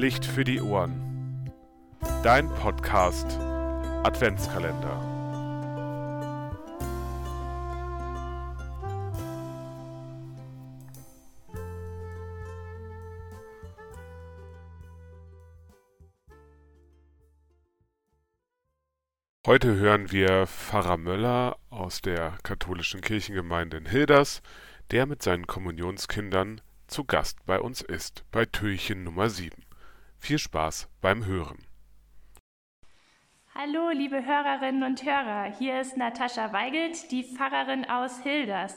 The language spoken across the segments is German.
Licht für die Ohren. Dein Podcast Adventskalender. Heute hören wir Pfarrer Möller aus der katholischen Kirchengemeinde in Hilders, der mit seinen Kommunionskindern zu Gast bei uns ist, bei Türchen Nummer 7. Viel Spaß beim Hören. Hallo, liebe Hörerinnen und Hörer, hier ist Natascha Weigelt, die Pfarrerin aus Hilders.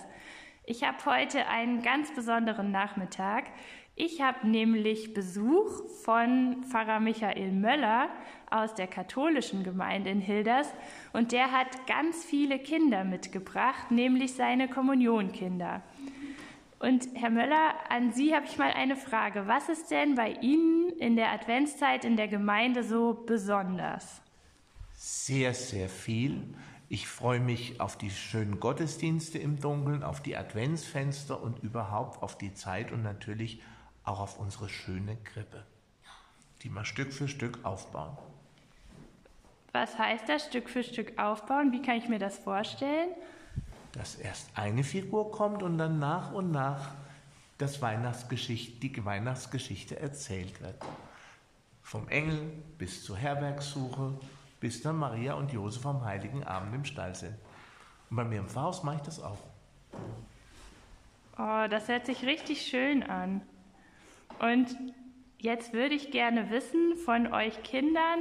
Ich habe heute einen ganz besonderen Nachmittag. Ich habe nämlich Besuch von Pfarrer Michael Möller aus der katholischen Gemeinde in Hilders und der hat ganz viele Kinder mitgebracht, nämlich seine Kommunionkinder. Und Herr Möller, an Sie habe ich mal eine Frage. Was ist denn bei Ihnen in der Adventszeit in der Gemeinde so besonders? Sehr, sehr viel. Ich freue mich auf die schönen Gottesdienste im Dunkeln, auf die Adventsfenster und überhaupt auf die Zeit und natürlich auch auf unsere schöne Krippe, die wir Stück für Stück aufbauen. Was heißt das, Stück für Stück aufbauen? Wie kann ich mir das vorstellen? Dass erst eine Figur kommt und dann nach und nach das Weihnachtsgeschichte, die Weihnachtsgeschichte erzählt wird. Vom Engel bis zur Herbergssuche, bis dann Maria und Josef am Heiligen Abend im Stall sind. Und bei mir im Pfarrhaus mache ich das auch. Oh, das hört sich richtig schön an. Und jetzt würde ich gerne wissen von euch Kindern,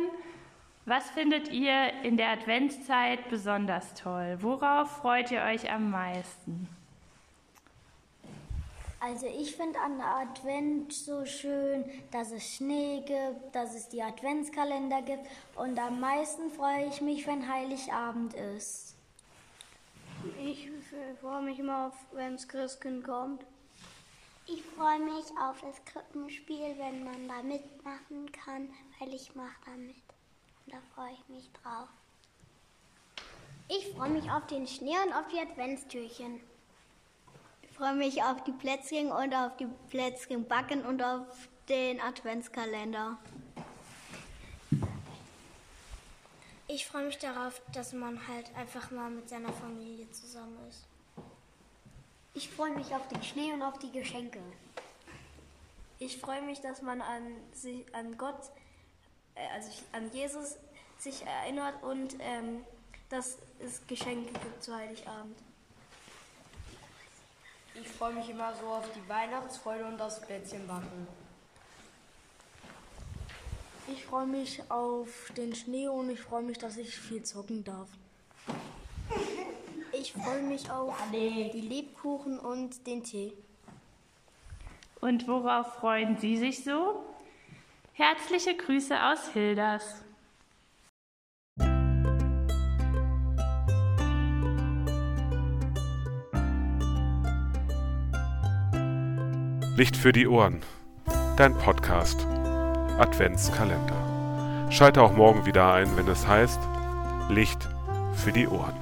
was findet ihr in der Adventszeit besonders toll? Worauf freut ihr euch am meisten? Also ich finde an der Advent so schön, dass es Schnee gibt, dass es die Adventskalender gibt und am meisten freue ich mich, wenn Heiligabend ist. Ich freue mich immer auf, wenn das Christkind kommt. Ich freue mich auf das Krippenspiel, wenn man da mitmachen kann, weil ich mache da mit. Da freue ich mich drauf. Ich freue mich auf den Schnee und auf die Adventstürchen. Ich freue mich auf die Plätzchen und auf die Plätzchen backen und auf den Adventskalender. Ich freue mich darauf, dass man halt einfach mal mit seiner Familie zusammen ist. Ich freue mich auf den Schnee und auf die Geschenke. Ich freue mich, dass man an, sich, an Gott also an Jesus sich erinnert und ähm, dass es Geschenke gibt zu Heiligabend. Ich freue mich immer so auf die Weihnachtsfreude und das Plätzchenbacken. Ich freue mich auf den Schnee und ich freue mich, dass ich viel zocken darf. Ich freue mich auf die Lebkuchen und den Tee. Und worauf freuen Sie sich so? Herzliche Grüße aus Hilders. Licht für die Ohren. Dein Podcast Adventskalender. Schalte auch morgen wieder ein, wenn es heißt Licht für die Ohren.